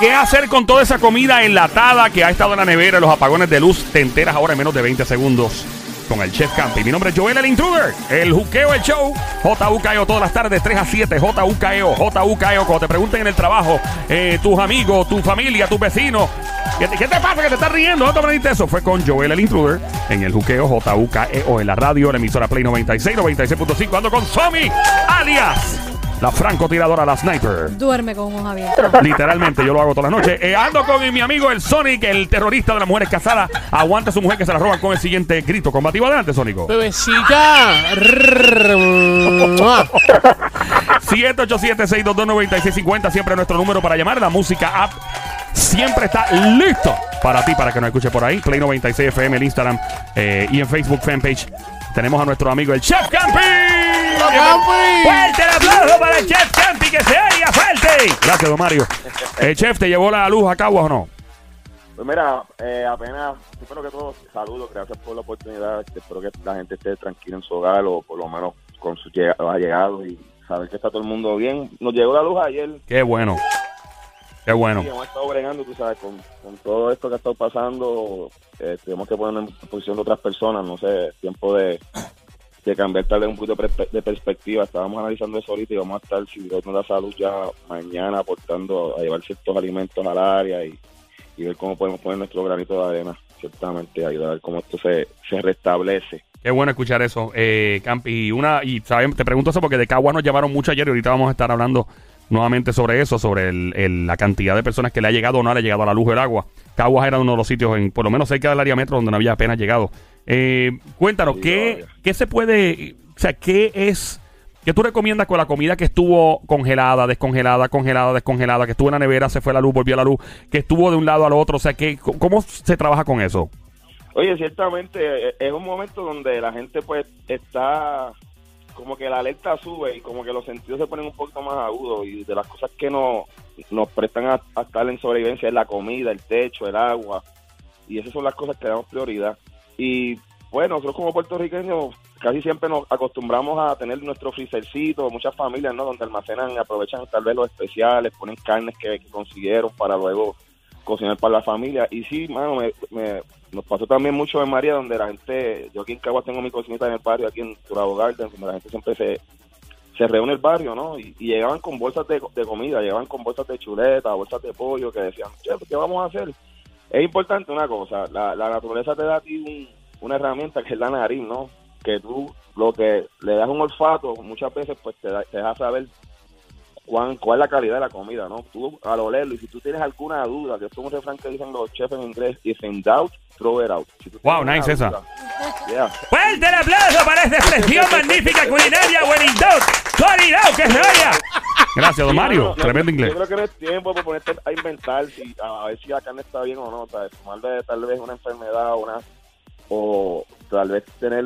¿Qué hacer con toda esa comida enlatada que ha estado en la nevera, los apagones de luz? Te enteras ahora en menos de 20 segundos con el Chef Campi. Mi nombre es Joel el Intruder, el Juqueo El Show, JUKEO todas las tardes, 3 a 7, JUKEO, JUKEO. Cuando te pregunten en el trabajo, eh, tus amigos, tu familia, tus vecinos, ¿qué te, te pasa que te estás riendo? ¿Dónde aprendiste eso? Fue con Joel el Intruder en el Juqueo, JUKEO, en la radio, la emisora Play 96, 96.5, ando con Somi, alias la francotiradora, la sniper. Duerme con ojos abiertos. Literalmente, yo lo hago todas las noches. Eh, ando con mi amigo el Sonic, el terrorista de las mujeres casadas. Aguanta a su mujer que se la roban con el siguiente grito combativo. Adelante, Sónico. Bebecita. Rrrr. 787-622-9650. Siempre nuestro número para llamar. La música app siempre está listo para ti, para que nos escuche por ahí. Play 96 FM, el Instagram eh, y en Facebook fanpage. Tenemos a nuestro amigo el Chef Campi. Campi! Fuerte el aplauso para el Chef Campi, que se oiga fuerte. Gracias, don Mario. Eh, chef, ¿te llevó la luz a Caguas o no? Pues mira, eh, apenas, primero que todo, saludos, gracias por la oportunidad. Espero que la gente esté tranquila en su hogar o por lo menos con sus llega- allegados y saber que está todo el mundo bien. Nos llegó la luz ayer Qué bueno. Qué bueno. y hemos estado bregando, tú sabes, con, con todo esto que ha estado pasando. eh, tenemos que ponernos en posición de otras personas, no sé, tiempo de, de cambiar tal vez un poquito de perspe- de perspectiva. Estábamos analizando eso ahorita y vamos a estar, si Dios nos da salud, ya mañana aportando a llevar ciertos alimentos al área y, y ver cómo podemos poner nuestro granito de arena, ciertamente, ayudar a ver cómo esto se, se restablece. Qué bueno escuchar eso, eh, Campi. Y una, y ¿sabes? te pregunto eso porque de Caguas nos llevaron mucho ayer y ahorita vamos a estar hablando nuevamente sobre eso, sobre el- el- la cantidad de personas que le ha llegado o no le ha llegado a la luz del agua. Caguas era uno de los sitios, en, por lo menos cerca del área metro, donde no había apenas llegado. Eh, cuéntanos, Sí, ¿qué. ¿qué se puede, o sea, qué es, qué tú recomiendas con la comida que estuvo congelada, descongelada, congelada, descongelada, que estuvo en la nevera, se fue la luz, volvió a la luz, que estuvo de un lado al otro, o sea, ¿qué, ¿cómo se trabaja con eso? Oye, ciertamente eh, es un momento donde la gente pues está como que la alerta sube y como que los sentidos se ponen un poquito más agudos y de las cosas que no, nos prestan a, a estar en sobrevivencia es la comida, el techo, el agua y esas son las cosas que damos prioridad. Y bueno, nosotros como puertorriqueños casi siempre nos acostumbramos a tener nuestro freezercito, muchas familias, ¿no? Donde almacenan, aprovechan tal vez los especiales, ponen carnes que, que consiguieron para luego cocinar para la familia. Y sí, mano, me, me- nos pasó también mucho en María, donde la gente, yo aquí en Caguas tengo mi cocinita en el barrio, aquí en Turabo Garden, donde la gente siempre se, se reúne el barrio, ¿no? Y, llegaban con bolsas de, de comida, llegaban con bolsas de chuleta, bolsas de pollo, que decían, che, ¿qué vamos a hacer? Es importante una cosa, la, la naturaleza te da a ti un- una herramienta que es la nariz, ¿no? Que tú lo que le das un olfato, muchas veces pues te, da- te deja saber cuán, cuál es la calidad de la comida, ¿no? Tú al olerlo, y si tú tienes alguna duda, que es un refrán que dicen los chefs en inglés, if in doubt, throw it out. Si Wow, nice esa. duda, yeah. Fuerte el aplauso para esta expresión magnífica culinaria, Winning Dog, Tony Dog, que se vaya. Gracias, don Mario. no, no, Tremendo yo- inglés. Yo creo que no es tiempo para ponerte a inventar, si, a, ver si la carne está bien o no, ¿sabes? Tomarle tal vez una enfermedad o una o tal vez tener,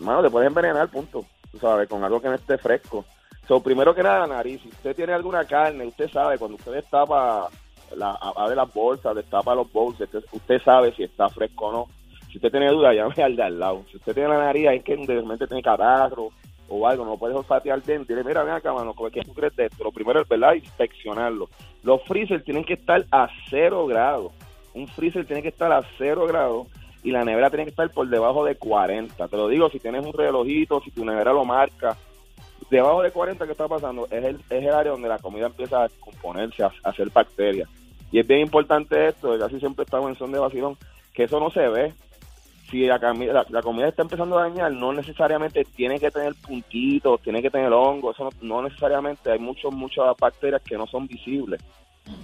mano, te puedes envenenar, punto, tú sabes, con algo que no esté fresco. So, primero que nada, la nariz, si usted tiene alguna carne, usted sabe, cuando usted destapa, la, abre las bolsas, destapa los bowls, usted, usted sabe si está fresco o no. Si usted tiene duda, llame al de al lado. Si usted tiene la nariz, es que de repente tiene catarro o algo, no puedes olfatear bien, dile, mira, ven acá, mano, ¿qué tú crees de esto? Lo primero es, ¿verdad? Inspeccionarlo. Los freezer tienen que estar a cero grados. Un freezer tiene que estar a cero grados y la nevera tiene que estar por debajo de 40. Te lo digo, si tienes un relojito, si tu nevera lo marca, debajo de 40, ¿qué está pasando? Es el, es el área donde la comida empieza a componerse, a, a hacer bacterias. Y es bien importante esto, casi siempre estamos en son de vacilón, que eso no se ve. Si la, la, la comida está empezando a dañar, no necesariamente tiene que tener puntitos, tiene que tener hongo, eso no, no necesariamente, hay muchos, muchas bacterias que no son visibles.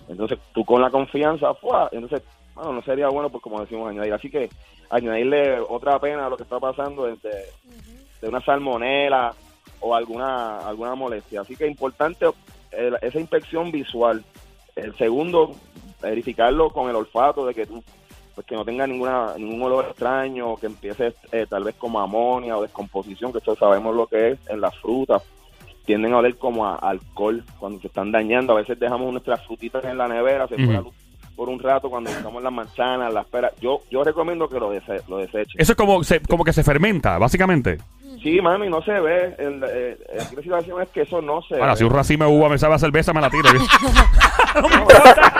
Entonces, tú con la confianza, ¡fua! entonces, bueno, no sería bueno, pues como decimos, añadir. Así que añadirle otra pena a lo que está pasando de, de, de una salmonela o alguna alguna molestia. Así que es importante eh, esa inspección visual. El segundo, verificarlo con el olfato de que tú pues que no tenga ninguna ningún olor extraño, que empiece eh, tal vez como amonia o descomposición, que todos sabemos lo que es en las frutas. Tienden a oler como a alcohol cuando se están dañando. A veces dejamos nuestras frutitas en la nevera, se fue la Ujú. luz por un rato cuando buscamos las manzanas, las peras. Yo yo recomiendo que lo, dese- lo desechen. Eso es como, se- como que se fermenta, básicamente. Sí, mami, no se ve. El, aquí la situación es que eso no se Ahora, ve. si un racimo de uva me sabe a cerveza, me la tiro. No me importa.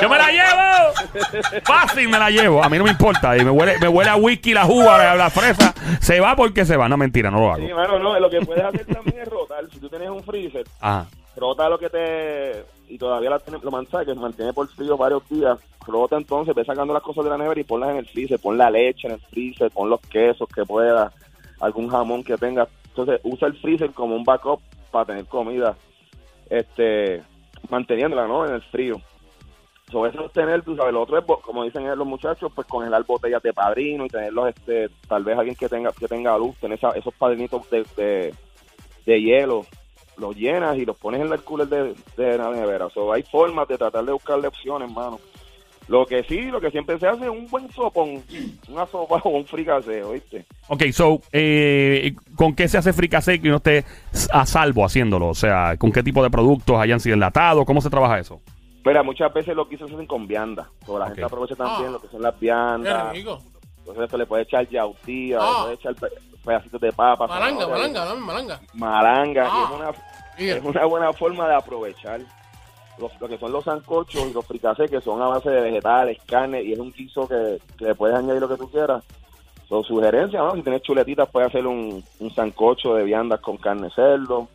Yo me la llevo. Fácil me la llevo. A mí no me importa. Y me huele, me huele a whisky, la uva, la, la fresa. Se va porque se va. No, mentira, no lo hago. Sí, mano, no, lo que puedes hacer también es rotar. Si tú tienes un freezer, Ajá. rota lo que te... Y todavía la tiene- lo mansa, que se mantiene por frío varios días. Rota entonces, ve sacando las cosas de la nevera y ponlas en el freezer. Pon la leche en el freezer, pon los quesos que puedas, algún jamón que tengas. Entonces, usa el freezer como un backup para tener comida, este, manteniéndola, ¿no? En el frío. Sobre eso sabes, lo otro es, como dicen los muchachos, pues congelar botellas de padrino y tenerlos, este, tal vez alguien que tenga que tenga luz, tener esos padrinitos de, de, de hielo, los llenas y los pones en el cooler de, la nevera. So, hay formas de tratar de buscarle opciones, mano. Lo que sí, lo que siempre se hace es un buen sopón, una sopa o un fricaseo, ¿viste? Ok, so, eh, ¿con qué se hace fricasé que uno esté a salvo haciéndolo? O sea, ¿con qué tipo de productos hayan sido enlatados? ¿Cómo se trabaja eso? Pero muchas veces lo que se hacen con viandas. So, la Ok. gente aprovecha también Ah. lo que son las Qué viandas. Entonces esto le puede echar yautía, Ah. le puede echar pe- pedacitos de papa. Malanga, zanahoria, malanga, dame malanga. Malanga, Ah. y es una, Mira. es una buena forma de aprovechar lo que son los sancochos y los fricasés que son a base de vegetales, carne y es un guiso que, que le puedes añadir lo que tú quieras. Son sugerencias, ¿no? Si tienes chuletitas puedes hacer un, un sancocho de viandas con carne cerdo,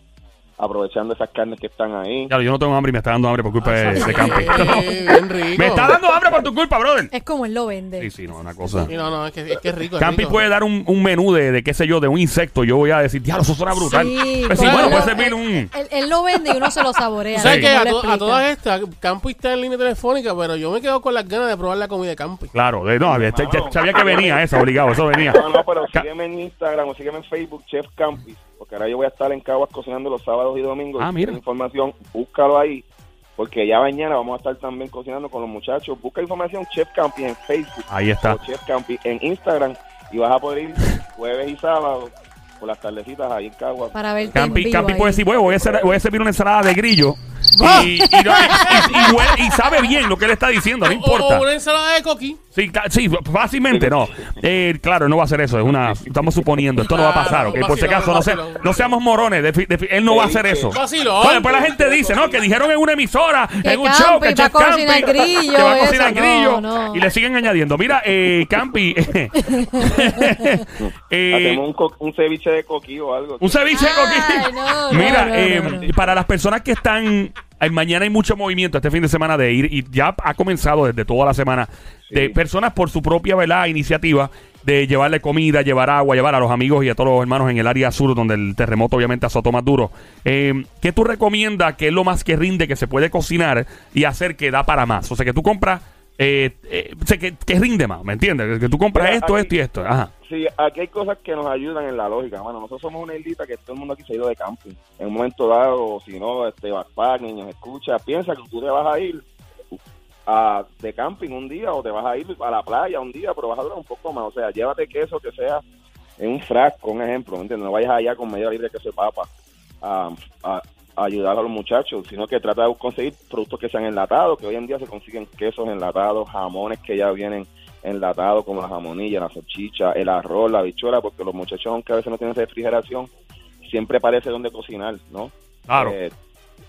aprovechando esas carnes que están ahí. Claro, yo no tengo hambre y me está dando hambre por culpa de, de Campi. Sí, bien rico. me está dando hambre por tu culpa, brother. Es como él lo vende. Sí, sí, no, una cosa. Sí, no, no, es que es, que es rico. es Campi rico. puede dar un, un menú de, de, qué sé yo, de un insecto. Yo voy a decir, diablo, eso suena brutal. Sí, pues sí, bueno, puede Él- servir un... Él, él lo vende y uno se lo saborea. Sabes Sí. que a, to- todas estas, Campi está en línea telefónica, pero yo me quedo con las ganas de probar la comida de Campi. Claro, de- no, ya- ya sabía que venía eso, obligado, eso venía. No, no, pero sígueme en Instagram o sígueme en Facebook, Chef Campis, porque ahora yo voy a estar en Caguas cocinando los sábados y domingos. Ah, mira. información, búscalo ahí, porque ya mañana vamos a estar también cocinando con los muchachos. Busca información Chef Campis en Facebook Ahí está. o Chef Campis en Instagram y vas a poder ir jueves y sábado por las tardecitas ahí en Caguas. Para en Campi, Campi puede decir, bueno, voy a, hacer- voy a servir una ensalada de grillo. Y, y, no- y- y huele- y sabe bien lo que él está diciendo, no importa. o una ensalada de coqui. Sí, ca- sí, fácilmente no. Eh, claro, no va a hacer eso. Es una, estamos suponiendo. Esto no va a pasar, ¿ok? Por si acaso, no, se- no seamos morones. defi- defi- él no va a hacer eso. Vacilón. Bueno, después la gente dice, ¿no? Que dijeron en una emisora, Que en un Campi show, que va Chef a cocinar Campi, grillo, que va a eso, cocinar no, grillo. no. Y le siguen añadiendo. Mira, eh, Campi. eh, Hacemos un, co- un ceviche de coquí o algo. un ceviche de Ay, coquí. no, no, Mira, no, eh, no, no. para las personas que están. Mañana hay mucho movimiento este fin de semana de ir y ya ha comenzado desde toda la semana de Sí. personas por su propia ¿verdad? iniciativa de llevarle comida, llevar agua, llevar a los amigos y a todos los hermanos en el área sur donde el terremoto obviamente azotó más duro. Eh, ¿Qué tú recomiendas que es lo más que rinde que se puede cocinar y hacer que da para más? O sea, que tú compras, eh, eh, o sea, que, que rinde más, ¿me entiendes? Que tú compras Mira, esto, aquí- esto y esto. Ajá. Sí, aquí hay cosas que nos ayudan en la lógica, mano. Nosotros somos una islita que todo el mundo aquí se ha ido de camping. En un momento dado, si no, este, backpack, niños, escucha, piensa que tú te vas a ir a, de camping un día o te vas a ir a la playa un día, pero vas a durar un poco más. O sea, llévate queso que sea en un frasco, un ejemplo, ¿me entiendes? No vayas allá con media libre de queso de papa a ayudar a los muchachos, sino que trata de conseguir productos que sean enlatados, que hoy en día se consiguen quesos enlatados, jamones que ya vienen enlatados, como la jamonilla, la salchicha, el arroz, la habichuela, porque los muchachos, aunque a veces no tienen refrigeración, siempre parece donde cocinar, ¿no? Claro. Eh,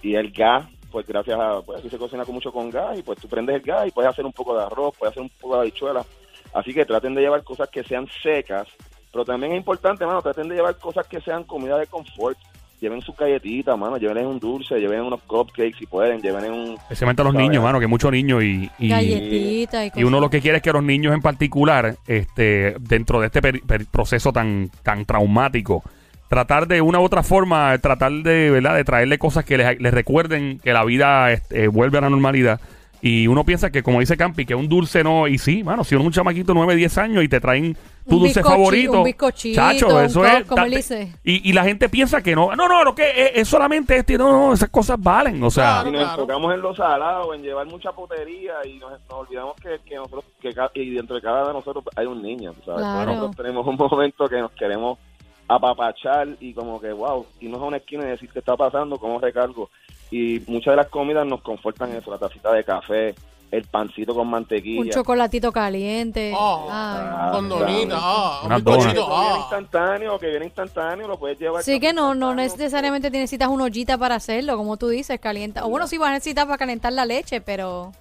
y el gas, pues gracias a, pues aquí se cocina con mucho con gas y pues tú prendes el gas y puedes hacer un poco de arroz, puedes hacer un poco de habichuela. Así que traten de llevar cosas que sean secas, pero también es importante, mano, traten de llevar cosas que sean comida de confort. Lleven sus galletitas, mano, lleven un dulce, lleven unos cupcakes si pueden, lleven un... Especialmente a los ¿sabes? niños, mano, que muchos niños y, y, Galletita y cosas. y uno lo que quiere es que los niños en particular, este, dentro de este per- per- proceso tan, tan traumático, tratar de una u otra forma, tratar de, ¿verdad? de traerle cosas que les, les recuerden que la vida este, vuelve a la normalidad. Y uno piensa que, como dice Campi, que un dulce no. Y sí, mano, si uno es un chamaquito 9, 10 años y te traen tu Un dulce favorito. un bizcochito, chacho, un eso es. como él date- dice. Y, y la gente piensa que no. No, no, lo que es, es solamente este. No, no, esas cosas valen. O sea. Claro. Y nos enfocamos en los salados, en llevar mucha potería y nos, nos olvidamos que, que nosotros, que ca- y dentro de cada uno de nosotros hay un niño, ¿sabes? Claro. Nosotros tenemos un momento que nos queremos apapachar y como que, wow, irnos a una esquina y decir qué está pasando, cómo recargo. Y muchas de las comidas nos confortan eso, la tacita de café, el pancito con mantequilla. Un chocolatito caliente. Oh. Ay. Con donita, ah, un bizcochito, ah. instantáneo, que viene instantáneo, lo puedes llevar. Sí que no, no necesariamente te necesitas una ollita para hacerlo, como tú dices, calienta. O bueno, sí vas a necesitar para calentar la leche, pero...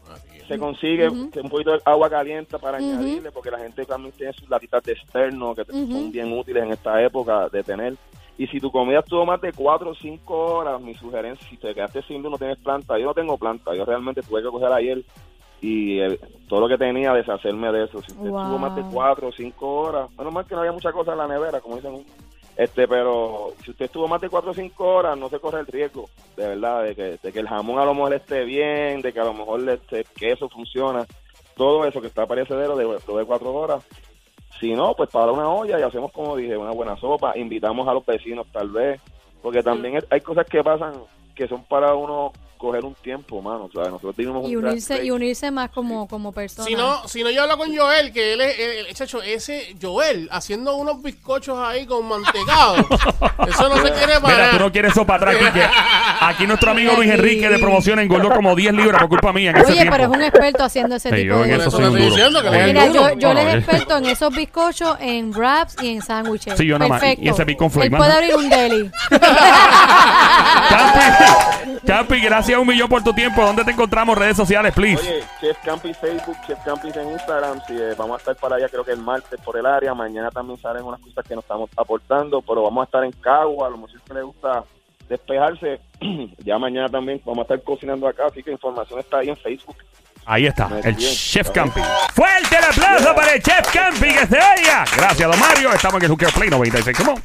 Se consigue un poquito de agua caliente para añadirle, porque la gente también tiene sus latitas de externo que son bien útiles en esta época de tener. Y si tu comida estuvo más de 4 o 5 horas, mi sugerencia, si te quedaste sin luz, no tienes planta, yo no tengo planta, yo realmente tuve que coger ayer y eh, todo lo que tenía, deshacerme de eso. Si usted Wow. estuvo más de 4 o 5 horas, menos mal que no había mucha cosa en la nevera, como dicen. Este, pero si usted estuvo más de 4 o 5 horas, no se corre el riesgo, de verdad, de que, de que el jamón a lo mejor esté bien, de que a lo mejor este, el queso funciona, todo eso que está parecedero de, de 4 horas. Si no, pues para una olla y hacemos, como dije, una buena sopa, invitamos a los vecinos tal vez, porque también hay cosas que pasan que son para uno coger un tiempo, mano, ¿sabes? Nosotros tuvimos Y un unirse, y unirse más como, como persona. Si no, si no, yo hablo con Joel, que él es, el, chacho, ese Joel, haciendo unos bizcochos ahí con mantecado. Eso no se quiere Mira, parar. tú no quieres eso para atrás, Quique. Aquí nuestro amigo Luis Enrique de promoción engordó como 10 libras por culpa mía en ese Oye, tiempo. pero es un experto haciendo ese Sí, tipo yo de eso soy un duro. que Mira, yo, yo No, les no, experto en esos bizcochos, en wraps y en sándwiches. Sí, yo nada más. Y ese flake, Él puede abrir un deli. Campi, Campi, gracias un millón por tu tiempo. ¿Dónde te encontramos? Redes sociales, please. Oye, Chef Campis Facebook, Chef Campis en Instagram, si eh, vamos a estar para allá creo que el martes por el área, mañana también salen unas cosas que nos estamos aportando, pero vamos a estar en Cagua, a los muchachos que les gusta despejarse, ya mañana también vamos a estar cocinando acá, así que información está ahí en Facebook. Ahí está, Muy el bien. Chef Campi. Fuerte el aplauso para el Chef Campi que se oiga. Gracias, don Mario. Estamos en el Hooker Play 96. Come on.